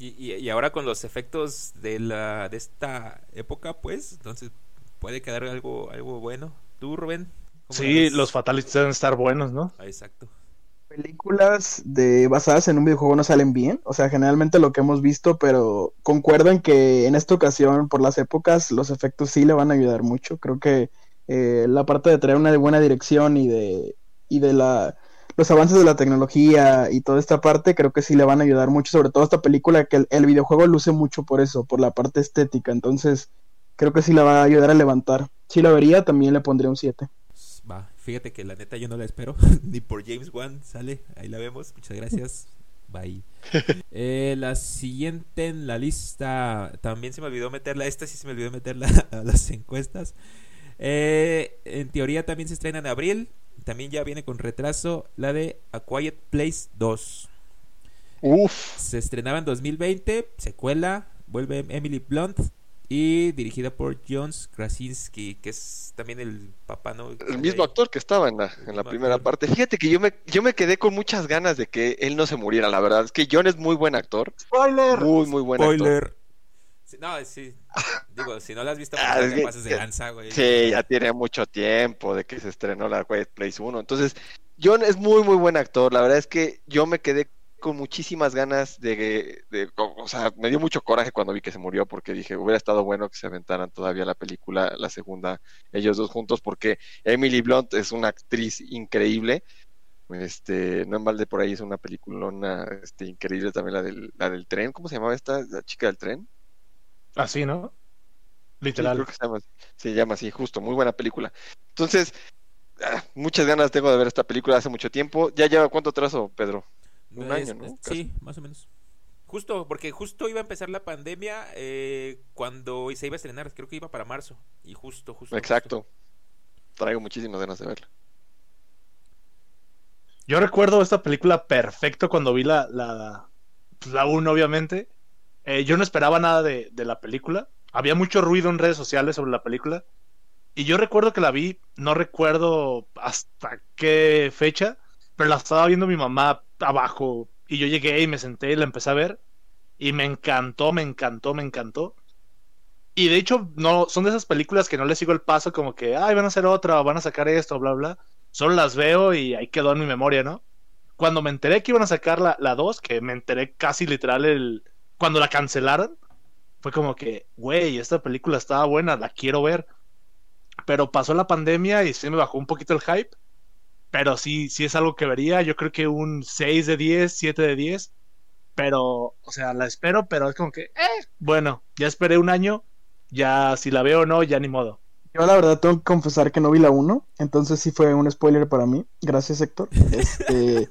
Y, y, y ahora con los efectos de la de esta época, pues, entonces puede quedar algo algo bueno. ¿Tú, Rubén? ¿Cómo la Sí, los fatalities deben estar buenos, ¿no? Ah, exacto. películas de basadas en un videojuego no salen bien, o sea, generalmente lo que hemos visto, pero concuerdo en que en esta ocasión, por las épocas, los efectos sí le van a ayudar mucho. Creo que eh, la parte de traer una buena dirección y de, y de la, los avances de la tecnología y toda esta parte, creo que sí le van a ayudar mucho, sobre todo esta película, que el, el videojuego luce mucho por eso, por la parte estética, entonces creo que sí la va a ayudar a levantar. Si la vería, también le pondría un 7. Va, fíjate que la neta yo no la espero. Ni por James Wan sale. Ahí la vemos. Muchas gracias. Bye. Eh, la siguiente en la lista. También se me olvidó meterla. Esta sí se me olvidó meterla a las encuestas. Eh, en teoría también se estrena en abril. También ya viene con retraso. La de A Quiet Place 2. Uf. Se estrenaba en 2020. Secuela. Vuelve Emily Blunt. Y dirigida por John Krasinski, que es también el papá, ¿no? El mismo actor que estaba en la, en la primera actor. parte. Fíjate que yo me, yo me quedé con muchas ganas de que él no se muriera, la verdad. Es que John es muy buen actor. ¡Spoiler! Muy, muy buen actor. Spoiler. Sí, no, sí. Digo, si no la has visto, pues Ah, no es te que- pases de lanza, güey. Sí, ya tiene mucho tiempo de que se estrenó la Quiet Place 1. Entonces, John es muy, muy buen actor. La verdad es que yo me quedé con muchísimas ganas de, de- o sea, me dio mucho coraje cuando vi que se murió porque dije, hubiera estado bueno que se aventaran todavía la película, la segunda, ellos dos juntos, porque Emily Blunt es una actriz increíble. Este, no en balde por ahí es una peliculona este, increíble también la del, la del tren. ¿Cómo se llamaba esta? La chica del tren. Así, ¿no? Sí, Literal. creo que se llama, así. se llama así, justo, muy buena película. Entonces, ah, muchas ganas tengo de ver esta película hace mucho tiempo. ¿Ya lleva cuánto trazo, Pedro? Un Es- año, ¿no? es-. Sí, más o menos. Justo, porque justo iba a empezar la pandemia eh, cuando se iba a estrenar, creo que iba para marzo. Y justo, justo. Exacto. Traigo muchísimas ganas de verla. Yo recuerdo esta película perfecto cuando vi la, la, pues, la 1, obviamente. Eh, yo no esperaba nada de, de la película. Había mucho ruido en redes sociales sobre la película. Y yo recuerdo que la vi, no recuerdo hasta qué fecha, pero la estaba viendo mi mamá abajo. Y yo llegué y me senté y la empecé a ver. Y me encantó, me encantó, me encantó. Y de hecho, no, son de esas películas que no le sigo el paso como que, ay, van a hacer otra, o van a sacar esto, bla, bla. Solo las veo y ahí quedó en mi memoria, ¿no? Cuando me enteré que iban a sacar la, la 2, que me enteré casi literal el... cuando la cancelaron, fue como que, güey, esta película estaba buena, la quiero ver. Pero pasó la pandemia y sí me bajó un poquito el hype. Pero sí, sí es algo que vería. Yo creo que un 6 de 10, 7 de 10. Pero, o sea, la espero, pero es como que, eh, bueno, ya esperé un año. Ya si la veo o no, ya ni modo. Yo la verdad tengo que confesar que no vi la 1, entonces sí fue un spoiler para mí. Gracias, Héctor. Este,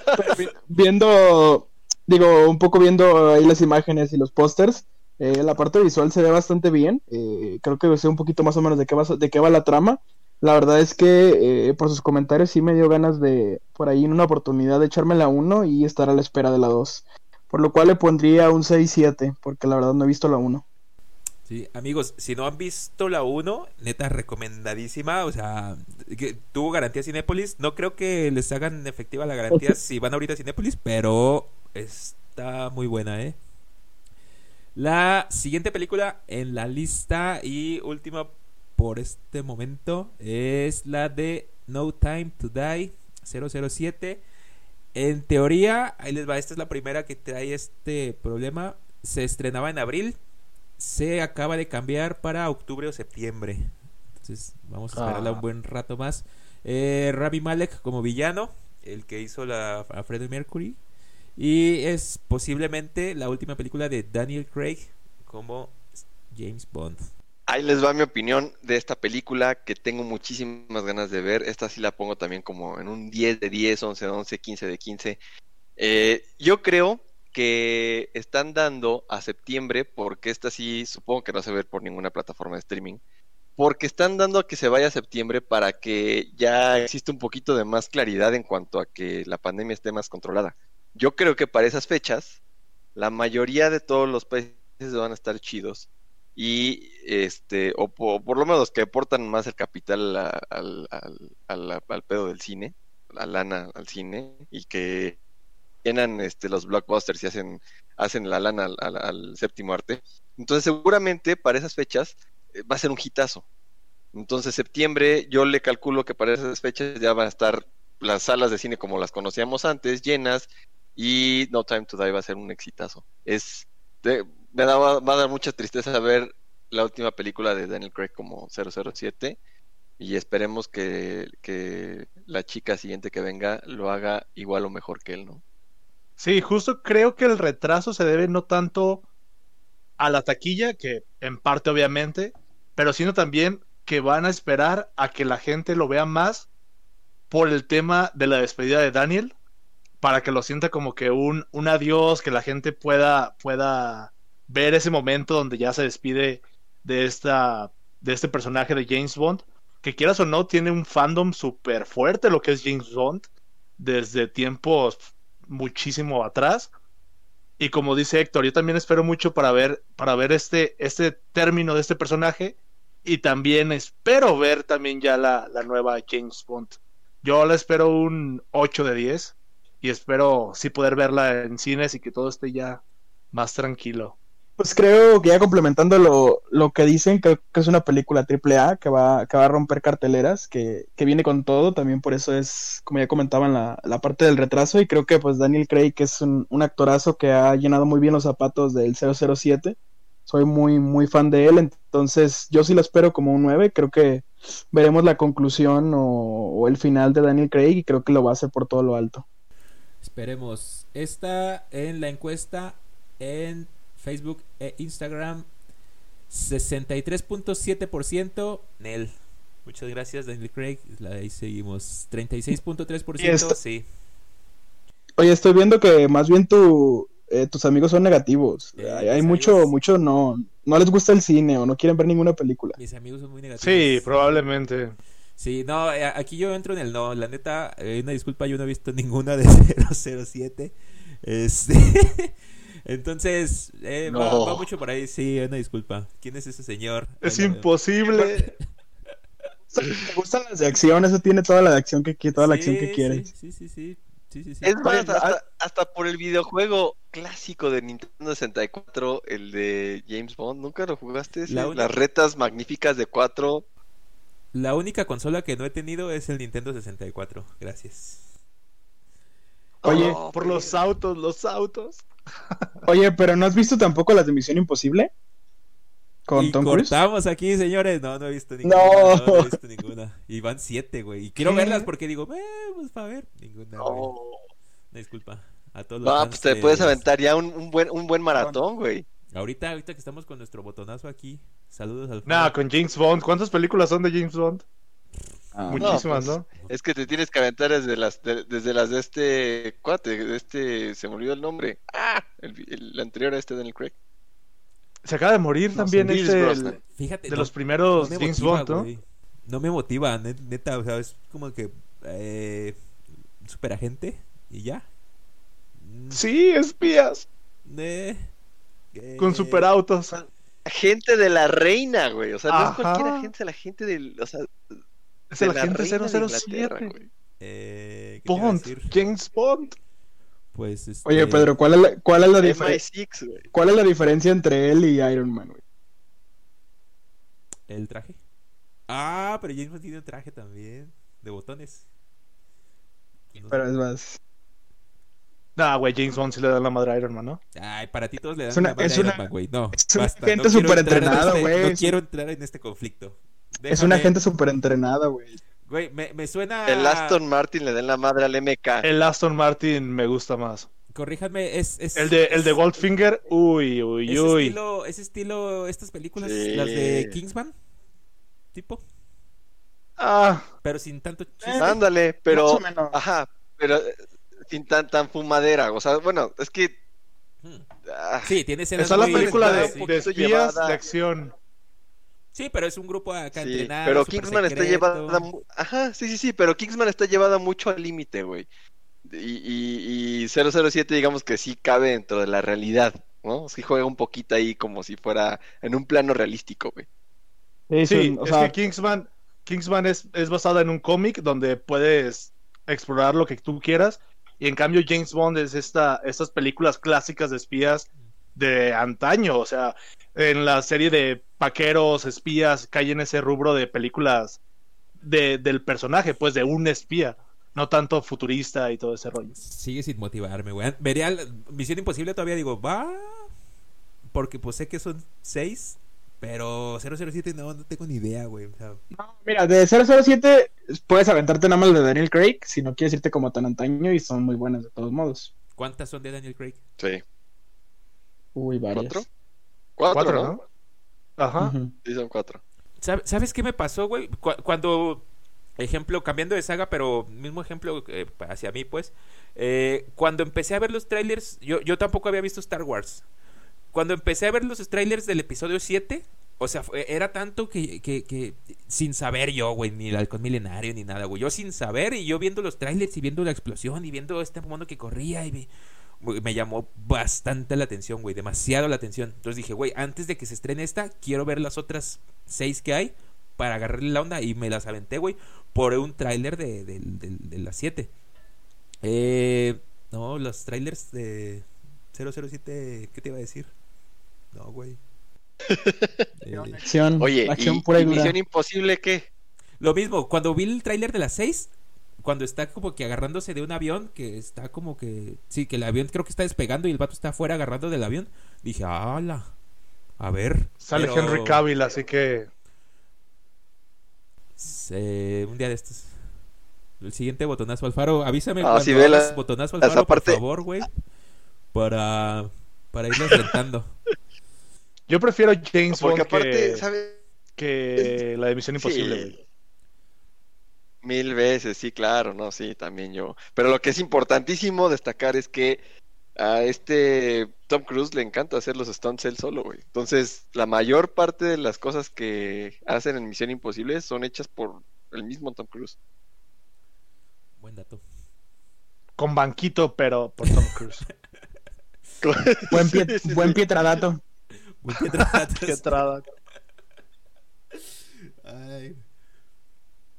viendo, digo, un poco viendo ahí las imágenes y los pósters, eh, la parte visual se ve bastante bien. eh, creo que sé un poquito más o menos de qué va, de qué va la trama. La verdad es que eh, por sus comentarios sí me dio ganas de, por ahí en una oportunidad, de echarme la 1 y estar a la espera de la 2. Por lo cual le pondría un 6-7, porque la verdad no he visto la 1. Sí, amigos, si no han visto la 1, neta recomendadísima, o sea, que tuvo garantía Cinépolis, no creo que les hagan efectiva la garantía si van ahorita a Cinépolis, pero está muy buena, ¿eh? La siguiente película en la lista y última por este momento es la de No Time to Die 007. En teoría, ahí les va, esta es la primera que trae este problema. Se estrenaba en abril, se acaba de cambiar para octubre o septiembre. Entonces vamos a esperarla Ah. un buen rato más. Eh, Rami Malek como villano, el que hizo la, a Freddie Mercury. Y es posiblemente la última película de Daniel Craig como James Bond. Ahí les va mi opinión de esta película que tengo muchísimas ganas de ver. Esta sí la pongo también como en un 10 de 10, 11 de 11, 15 de 15. Eh, yo creo que están dando a septiembre, porque esta sí supongo que no se ve por ninguna plataforma de streaming, porque están dando a que se vaya a septiembre para que ya exista un poquito de más claridad en cuanto a que la pandemia esté más controlada. Yo creo que para esas fechas, la mayoría de todos los países van a estar chidos y este o por, lo menos que aportan más el capital al, al, pedo del cine, la lana al cine y que llenan este, los blockbusters y hacen, hacen la lana al, séptimo arte. Entonces seguramente para esas fechas eh, va a ser un hitazo. Entonces septiembre yo le calculo que para esas fechas ya van a estar las salas de cine como las conocíamos antes, llenas, y No Time to Die va a ser un exitazo. Es, me da, va a dar mucha tristeza ver la última película de Daniel Craig como 007 y esperemos que, que, la chica siguiente que venga lo haga igual o mejor que él, ¿no? Sí, justo creo que el retraso se debe no tanto a la taquilla, que en parte obviamente, pero sino también que van a esperar a que la gente lo vea más por el tema de la despedida de Daniel, para que lo sienta como que un, un adiós, que la gente pueda, pueda ver ese momento donde ya se despide de, esta, de este personaje de James Bond, que quieras o no, tiene un fandom súper fuerte lo que es James Bond, desde tiempos muchísimo atrás. Y como dice Héctor, yo también espero mucho para ver, para ver este, este término de este personaje. Y también espero ver también ya la, la nueva James Bond. Yo la espero un 8 de 10. Y espero sí poder verla en cines y que todo esté ya más tranquilo. Pues creo que ya complementando lo, lo que dicen, creo que es una película triple A que va, que va a romper carteleras, que, que viene con todo, también por eso es, como ya comentaban, la, la parte del retraso, y creo que pues Daniel Craig es un, un, actorazo que ha llenado muy bien los zapatos del 007, soy muy, muy fan de él, entonces yo sí lo espero como un 9, creo que veremos la conclusión o el final de Daniel Craig y creo que lo va a hacer por todo lo alto. Esperemos. Está en la encuesta en Facebook e Instagram. 63.7% Nel. Muchas gracias, Daniel Craig. Ahí seguimos. 36.3%. Sí. Oye, estoy viendo que más bien tu, eh, tus amigos son negativos. hay, mucho, mucho no, no les gusta el cine o no quieren ver ninguna película. Mis amigos son muy negativos. Sí, probablemente. Sí, no, eh, aquí yo entro en el no. La neta, eh, una disculpa, yo no he visto ninguna de 007. Este. Entonces, eh, va, mucho por ahí, sí, una disculpa. ¿Quién es ese señor? Es imposible. Me gustan las de acción, eso tiene toda la acción que toda la acción que quieres. Sí, sí, sí. Es más, hasta, por el videojuego clásico de Nintendo 64, el de James Bond, ¿nunca lo jugaste? Las retas magníficas de 4. La única consola que no he tenido es el Nintendo 64. Gracias. Oye, oh, por los autos, los autos. Oye, pero ¿no has visto tampoco las de Misión Imposible? Con Tom Cruise. Estamos aquí, señores. No, no he visto ninguna. No, no, he visto ninguna. Y van siete, güey. Y quiero verlas porque digo, eh, pues para ver. Ninguna. No. Disculpa. A todos los No, pues te puedes aventar ya un, buen, un buen maratón, güey. Ahorita, ahorita que estamos con nuestro botonazo aquí. Saludos al. Nah, con James Bond. ¿Cuántas películas son de James Bond? Ah, Muchísimas, pues, ¿no? Es que te tienes que aventar desde las de, desde las de este cuate, de este se olvidó el nombre. Ah, el, anterior a este Daniel Craig. Se acaba de morir también este Fíjate, de los primeros James Bond, ¿no? No me motiva, neta, o sea, es como que eh, superagente y ya. Sí, espías. Eh, Con superautos. Gente de la reina, güey. O sea, no es cualquier agente, la gente del. O sea, es el agente 007. Eh, Bond, James Bond. Pues este... Oye, Pedro, ¿cuál es la, cuál es la diferencia? ¿Cuál es la diferencia entre él y Iron Man, güey? El traje. Ah, pero James Bond tiene un traje también de botones. pero es más. Nah, güey, James Bond sí le da la madre a Iron Man, ¿no? Ay, para ti todos le dan la madre a Iron Man, güey. No, es una gente súper entrenada, este, güey. No quiero entrar en este conflicto. Es una gente súper entrenada, güey. Güey, me, me, suena. El Aston Martin le den la madre al MK. El Aston Martin me gusta más. corríjanme, es, es El de, el de es- Goldfinger, uy, uy, ese uy. estilo, ese estilo, estas películas, Sí. las de Kingsman, tipo, Ah, pero sin tanto chiste. Ándale, pero. Ajá, pero sin tan, tan fumadera. O sea, bueno, es que. Hmm. ah, Sí, tiene escenas esa es la película de, de espías llevada. de acción. Sí, pero es un grupo acá sí, entrenado. pero Kingsman está secreto. llevada. mu- Ajá, sí, sí, sí, pero Kingsman está llevada mucho al límite, güey. Y, y, y 007, digamos que sí cabe dentro de la realidad, ¿no? Sí juega un poquito ahí como si fuera en un plano realístico, güey. Sí, Sí, sí, o es sea, que Kingsman, Kingsman es, es basada en un cómic donde puedes explorar lo que tú quieras. Y en cambio James Bond es esta, estas películas clásicas de espías de antaño. O sea, en la serie de paqueros, espías, cae en ese rubro de películas de, del personaje, pues de un espía. No tanto futurista y todo ese rollo. Sigue sin motivarme, güey. Vería Misión Imposible todavía digo, va. Porque pues sé que son seis. Pero 007 no, no tengo ni idea, güey. O sea, mira, de 007 puedes aventarte nada más de Daniel Craig, si no quieres irte como tan antaño y son muy buenas de todos modos. ¿Cuántas son de Daniel Craig? Sí. Uy, varias. ¿Cuatro? Cuatro, Cuatro, ¿no? ¿no? Ajá. Ujú. Sí, son cuatro. ¿Sab- ¿Sabes qué me pasó, güey? Cu- cuando, ejemplo, cambiando de saga, pero mismo ejemplo eh, hacia mí, pues. eh, cuando empecé a ver los trailers, yo, yo tampoco había visto Star Wars. Cuando empecé a ver los trailers del episodio 7, o sea, fue- era tanto que, que, que sin saber yo, güey, ni el halcón milenario ni nada, güey. Yo sin saber y yo viendo los trailers y viendo la explosión y viendo este mundo que corría y güey, me llamó bastante la atención, güey, demasiado la atención. Entonces dije, güey, antes de que se estrene esta, quiero ver las otras seis que hay para agarrarle la onda y me las aventé, güey, por un tráiler de, de, de- de las 7. Eh, no, los trailers de 007, ¿qué te iba a decir? No, güey. Eh, Acción, Oye, acción ¿y, pura y y dura. Misión Imposible qué? Lo mismo, cuando vi el tráiler de las 6, cuando está como que agarrándose de un avión, que está como que... Sí, que el avión creo que está despegando y el vato está afuera agarrando del avión. Dije, ¡hala! A ver. Sale pero- Henry Cavill, así que Eh, un día de estos. El siguiente botonazo Alfaro. Avísame Ah, cuando hagas la- botonazo Alfaro, parte- por favor, güey. Para, para irnos rentando. yo prefiero James Porque Bond aparte, que, ¿sabes? que la de Misión Imposible. Sí. Mil veces, sí, claro, no, sí, también yo. Pero lo que es importantísimo destacar es que a este Tom Cruise le encanta hacer los stunts él solo, güey. Entonces, la mayor parte de las cosas que hacen en Misión Imposible son hechas por el mismo Tom Cruise. Buen dato. Con banquito, pero por Tom Cruise. Buen, pie, Sí, sí, buen sí. pietradato. Buen pietradatos. Qué entrada. Ay.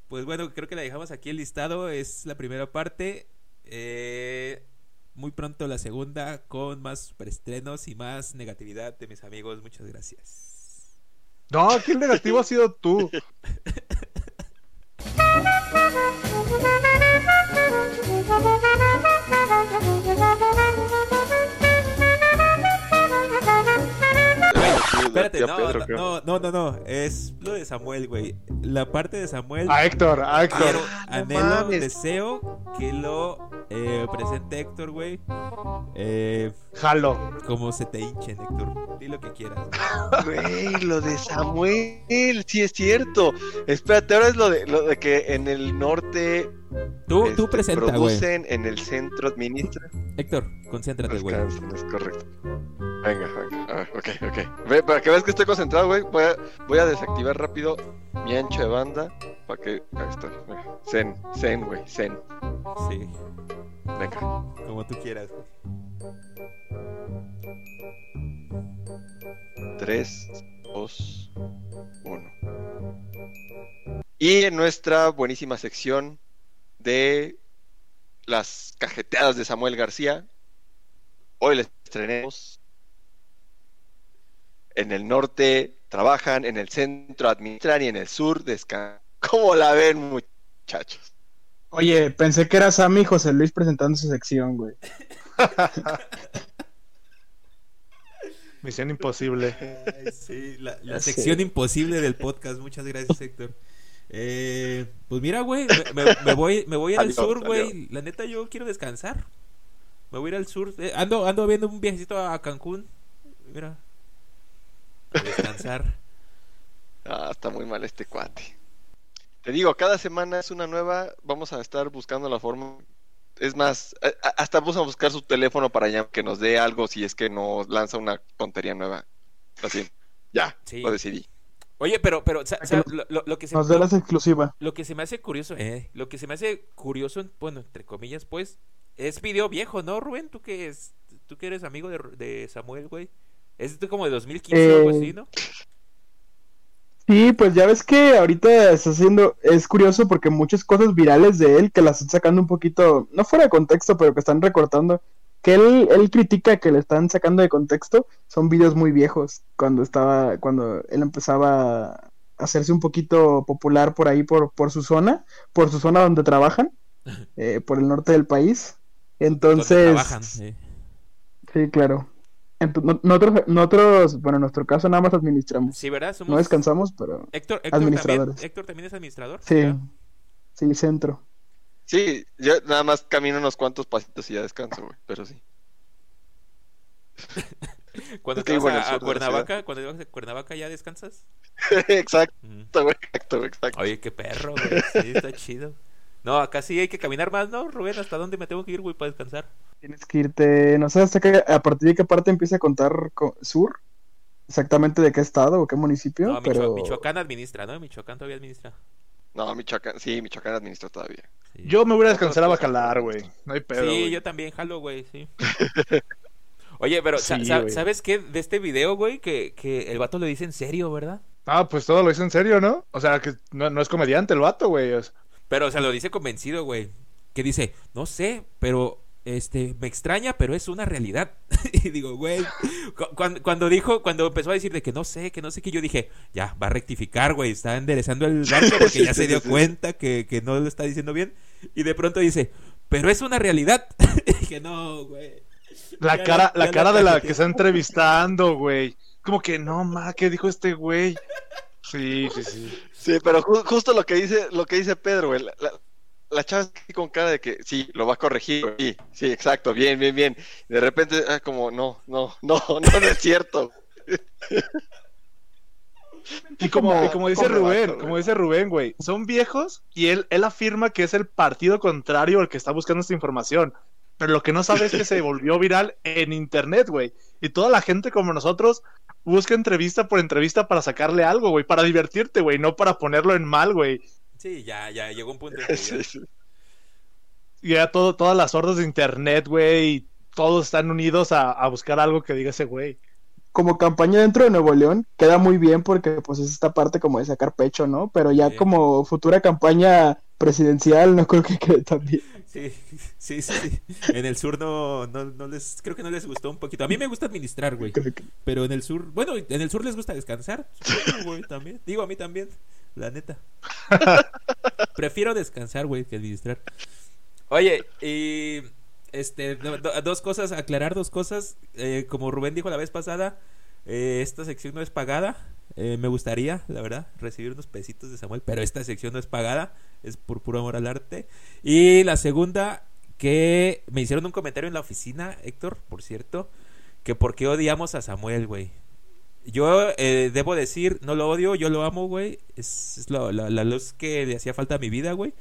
Pues bueno, creo que la dejamos aquí el listado. Es la primera parte. Eh, muy pronto la segunda con más superestrenos y más negatividad de mis amigos. Muchas gracias. No, aquí el negativo ha sido tú. Espérate, no, Pedro, no, no, no, no, no, es lo de Samuel, güey. La parte de Samuel, A Héctor, a Héctor. Ah, no anhelo, mames. deseo que lo eh, presente Héctor, güey. Eh, Jalo. como se te hinchen, Héctor. Di lo que quieras. Güey, lo de Samuel, sí es cierto. Espérate, ahora es lo de, lo de que en el norte Tú, tú este, presenta, güey. producen, en el centro administran. Héctor, concéntrate, güey. Es correcto. Venga, venga. A ver, ok, ok. Ve, para que veas que estoy concentrado, güey, voy a, voy a desactivar rápido mi ancho de banda. Para que. Ahí está. venga. Zen, zen, güey, zen. Sí, Venga. como tú quieras, güey. 3, 2, 1. Y en nuestra buenísima sección de las cajeteadas de Samuel García, hoy les estrenemos. En el norte trabajan, en el centro administran y en el sur descansan. ¿Cómo la ven, muchachos? Oye, pensé que era Sammy y José Luis presentando su sección, güey. Misión imposible. Ay, sí, la, la Ya sé. sección imposible del podcast. Muchas gracias, Héctor. Eh, pues mira, güey, me, me- me voy, me voy al sur, güey. La neta, yo quiero descansar. Me voy a ir al sur. Eh, ando, ando viendo un viajecito a Cancún. Mira. A descansar. Ah, está muy mal este cuate. Te digo, cada semana es una nueva. Vamos a estar buscando la forma. Es más, a- hasta vamos a buscar su teléfono para que nos dé algo si es que nos lanza una tontería nueva. Así, ya, Sí. lo decidí. Oye, pero, pero, sa- sa- lo, lo- lo que se, Nos dé lo, las exclusivas. lo que se me hace curioso, eh, lo que se me hace curioso, bueno, entre comillas, pues, es video viejo, ¿no, Rubén? Tú que es, tú que eres amigo de, de Samuel, güey. Es como de 2015 o algo Eh, así, ¿no? Sí, pues ya ves que ahorita está haciendo, es curioso porque muchas cosas virales de él que las están sacando un poquito, no fuera de contexto, pero que están recortando, que él, él critica que le están sacando de contexto, son videos muy viejos, cuando estaba, cuando él empezaba a hacerse un poquito popular por ahí, por, por su zona, por su zona donde trabajan, eh, por el norte del país. Entonces, trabajan, eh. sí, claro. Nosotros, nosotros, bueno, en nuestro caso nada más administramos. Sí, ¿verdad? Somos... No descansamos, pero Héctor, Héctor, también, administradores. Héctor también es administrador. sí, ¿verdad? sí, centro. Sí, yo nada más camino unos cuantos pasitos y ya descanso, güey. Pero sí. Cuando te vas a, Cuernavaca, cuando vas a Cuernavaca ya descansas. exacto, güey, exacto, exacto. Oye, qué perro, güey. Sí, está chido. No, acá sí hay que caminar más, ¿no, Rubén? ¿Hasta dónde me tengo que ir, güey, para descansar? Tienes que irte, no sé hasta qué, a partir de qué parte empieza a contar co- sur, exactamente de qué estado o qué municipio, No, Micho- pero Michoacán administra, ¿no? Michoacán todavía administra. No, Michoacán, sí, Michoacán administra todavía. Sí. Yo me voy a descansar a Bacalar, güey. No hay pedo. sí, yo también jalo, güey, sí. Oye, pero Sí, sa-. ¿sabes qué? De este video, güey, que, que el vato le dice en serio, ¿verdad? Ah, pues todo lo hizo en serio, ¿no? O sea, que no, no es comediante el vato, güey. o sea, Pero, o sea, lo dice convencido, güey. Que dice, no sé, pero este, me extraña, pero es una realidad. y digo, güey, cu- cuando, cuando dijo, cuando empezó a decir de que no sé, que no sé qué, yo dije, ya, va a rectificar, güey, está enderezando el barco porque Sí, ya sí, se dio sí, cuenta que, que no lo está diciendo bien. Y de pronto dice, pero es una realidad. y dije, no, güey. La Ya cara, la- cara la de la que está entrevistando, güey. Como que no, ma, ¿qué dijo este güey? Sí, sí, sí. Sí, pero ju- justo lo que dice, lo que dice Pedro, güey. La, la, chava así con cara de que sí, lo va a corregir. Sí, sí, exacto, bien, bien, bien. De repente, ah, como, no, no, no, no, no es cierto. Y como, y como dice Rubén, como dice Rubén, güey, son viejos y él, él afirma que es el partido contrario al que está buscando esta información. Pero lo que no sabe es que se volvió viral en internet, güey. Y toda la gente como nosotros busca entrevista por entrevista para sacarle algo, güey, para divertirte, güey, no para ponerlo en mal, güey. Sí, ya, ya, llegó un punto en que ya- Sí, ya todo, todas las hordas de internet, güey, y todos están unidos a, a buscar algo que diga ese güey. como campaña dentro de Nuevo León queda muy bien porque pues es esta parte como de sacar pecho, ¿no? Pero ya Sí. como futura campaña presidencial no creo que quede tan bien. Sí, sí, sí. En el sur no, no, no les, creo que no les gustó un poquito. A mí me gusta administrar, güey. Que- Pero en el sur, bueno, en el sur les gusta descansar. Supongo, güey, también. Digo, a mí también, la neta. Prefiero descansar, güey, que administrar. Oye, y este, do- do- dos cosas, aclarar dos cosas. Eh, como Rubén dijo la vez pasada, eh, esta sección no es pagada. Eh, me gustaría, la verdad, recibir unos pesitos de Samuel, pero esta sección no es pagada, es por puro amor al arte. Y la segunda, que me hicieron un comentario en la oficina, Héctor, por cierto, que por qué odiamos a Samuel, güey. Yo eh, debo decir, no lo odio, yo lo amo, güey. Es, es lo- la, la luz que le hacía falta a mi vida, güey.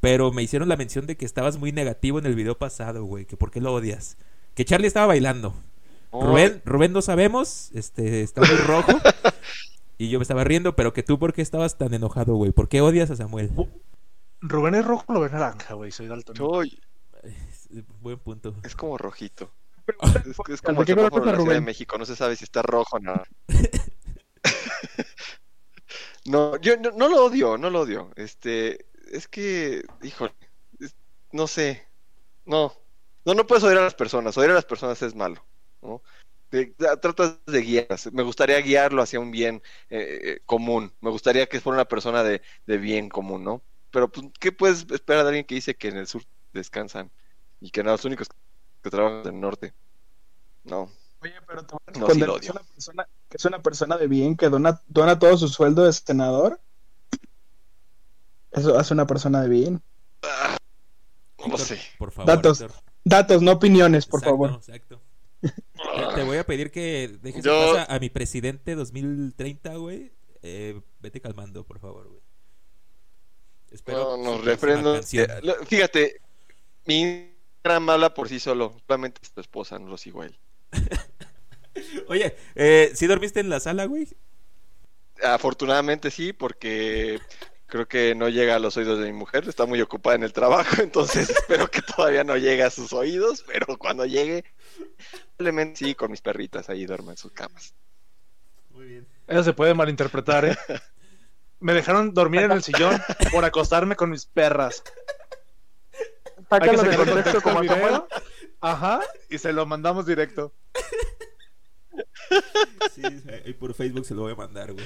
Pero me hicieron la mención de que estabas muy negativo en el video pasado, güey. Que por qué lo odias. Que Charlie estaba bailando. Rubén, Rubén no sabemos, este, está muy rojo. y yo me estaba riendo, pero que tú por qué estabas tan enojado, güey. ¿Por qué odias a Samuel? Rubén es rojo, lo ve naranja, güey, soy daltónico. Uy, Buen punto. es como rojito. Es, es como el ¿De qué color semáforo de la Ciudad de? México, no se sabe si está rojo o no. No, yo no, no lo odio, no lo odio. Este, es que, híjole, es- no sé. No, no, no puedes odiar a las personas. Odiar a las personas es malo, ¿no? Tratas de guiarlas. Me gustaría guiarlo hacia un bien eh, eh, común. Me gustaría que fuera una persona de, de bien común, ¿no? Pero, pues, ¿qué puedes esperar de alguien que dice que en el sur descansan y que no, los únicos que trabajan en el norte? No. Oye, pero te voy a No, sí lo que es odio. una persona, que es una persona de bien que dona, dona todo su sueldo de senador. Eso hace una persona de bien. No lo Héctor, sé. Por favor, Datos. Héctor. Datos, no opiniones, por Exacto, favor. Exacto. Te- voy a pedir que dejes Yo- a, mi presidente 2030, güey. Eh, vete calmando, por favor, güey. Espero No, próxima refrendo. Eh, fíjate, mi Instagram habla por sí solo. Solamente es tu esposa, no lo sigo a él. Oye, eh, ¿sí dormiste en la sala, güey? Afortunadamente sí, porque creo que no llega a los oídos de mi mujer. Está muy ocupada en el trabajo, entonces espero que todavía no llegue a sus oídos. Pero cuando llegue, probablemente sí, con mis perritas ahí duermo en sus camas. Muy bien. Eso se puede malinterpretar, ¿eh? Me dejaron dormir en el sillón por acostarme con mis perras. Sácalo de contexto contexto como el video. Ajá, y se lo mandamos directo. Sí, ahí por Facebook se lo voy a mandar, güey.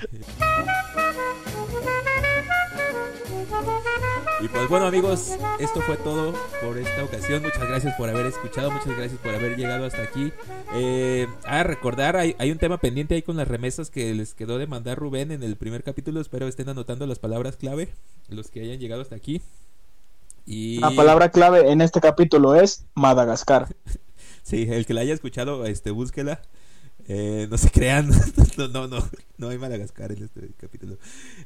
Y pues bueno amigos, esto fue todo por esta ocasión. Muchas gracias por haber escuchado, muchas gracias por haber llegado hasta aquí. Eh, a recordar, hay, hay un tema pendiente ahí con las remesas que les quedó de mandar Rubén en el primer capítulo. Espero estén anotando las palabras clave, los que hayan llegado hasta aquí. Y... La palabra clave en este capítulo es Madagascar. Sí, el que la haya escuchado, este, búsquela. Eh, no se crean, no, no, no, no hay Madagascar en este capítulo.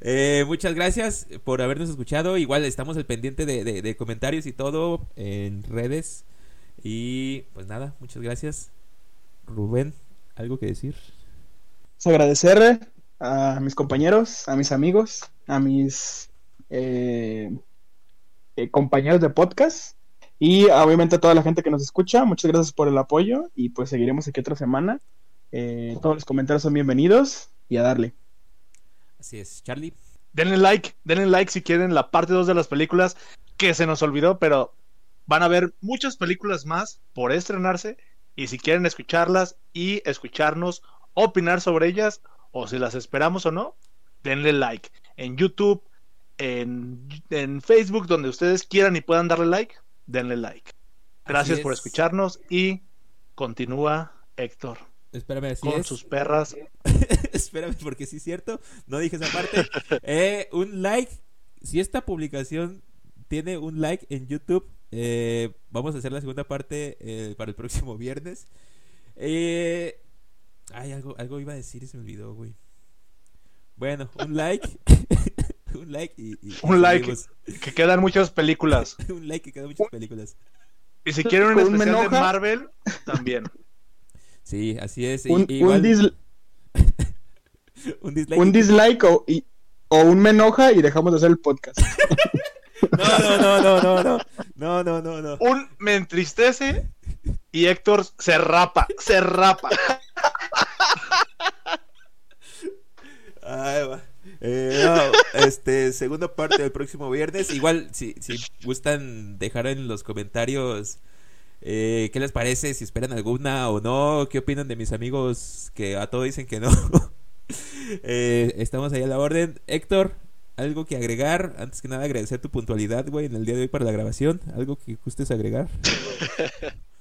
Eh, muchas gracias por habernos escuchado. Igual estamos al pendiente de, de- de comentarios y todo en redes. Y pues nada, muchas gracias. Rubén, ¿algo que decir? Es agradecerle a mis compañeros, a mis amigos, a mis eh, eh, compañeros de podcast y obviamente a toda la gente que nos escucha. Muchas gracias por el apoyo y pues seguiremos aquí otra semana. Eh, todos los comentarios son bienvenidos y a darle. Así es, Charlie. Denle like, denle like si quieren la parte 2 de las películas que se nos olvidó, pero van a ver muchas películas más por estrenarse y si quieren escucharlas y escucharnos, opinar sobre ellas o si las esperamos o no, denle like en YouTube, en, en Facebook, donde ustedes quieran y puedan darle like, denle like. Gracias por es. escucharnos y continúa Héctor Espérame, así con es. sus perras. Espérame, porque sí es cierto. No dije esa parte. Eh, un like. Si esta publicación tiene un like en YouTube, eh, vamos a hacer la segunda parte eh, para el próximo viernes. Eh, ay, algo, algo iba a decir y se me olvidó, güey. Bueno, un like. un like y, Un like. seguimos. Que quedan muchas películas. un like que quedan muchas películas. Y si quieren un especial de. Marvel, también. Sí, así es. y- Un, igual- un dis- un dislike. un dislike o, y- o un me enoja y dejamos de hacer el podcast. No, no, no, no, no, no. No, no, no, no. Un me entristece y Héctor se rapa, se rapa. Ay, va. Eh, este, segunda parte del próximo viernes. Igual, si, si gustan dejar en los comentarios eh, qué les parece, si esperan alguna o no, qué opinan de mis amigos que a todo dicen que no. Eh, estamos ahí a la orden. Héctor, algo que agregar. Antes que nada, agradecer tu puntualidad, güey, en el día de hoy para la grabación. Algo que gustes agregar.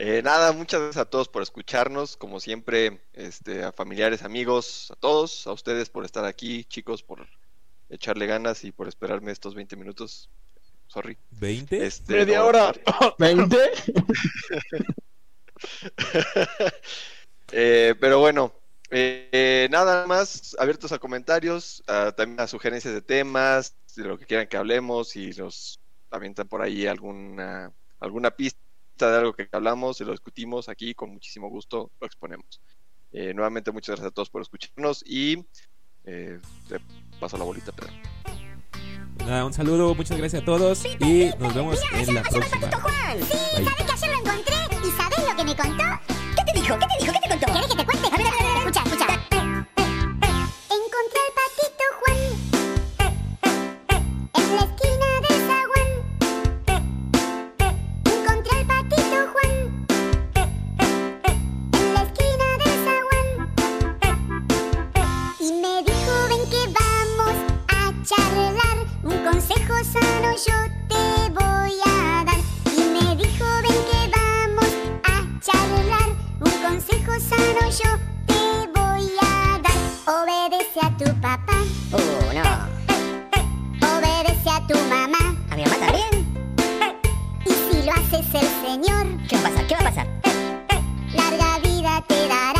Eh, nada, muchas gracias a todos por escucharnos, como siempre, este, a familiares, amigos, a todos, a ustedes por estar aquí, chicos, por echarle ganas y por esperarme estos 20 minutos. Sorry. ¿20? Este, Media no, hora. sorry. ¿20? Eh, pero bueno, eh, eh, nada más, abiertos a comentarios, a- también a sugerencias de temas, de lo que quieran que hablemos, y nos avientan por ahí alguna, alguna pista de algo que hablamos y lo discutimos aquí, con muchísimo gusto lo exponemos. Eh, nuevamente, muchas gracias a todos por escucharnos y eh, te paso la bolita, Pedro. Nada, un saludo, muchas gracias a todos y nos vemos en la próxima. Juan. Sí, Bye. ¿sabes que ayer lo encontré? ¿Y sabes lo que me contó? ¿Qué te dijo? ¿Qué te dijo? ¿Qué te contó? ¿Querés que te cuente? A ver, a ver, es el Señor. ¿Qué va a pasar? ¿Qué va a pasar? Larga vida te da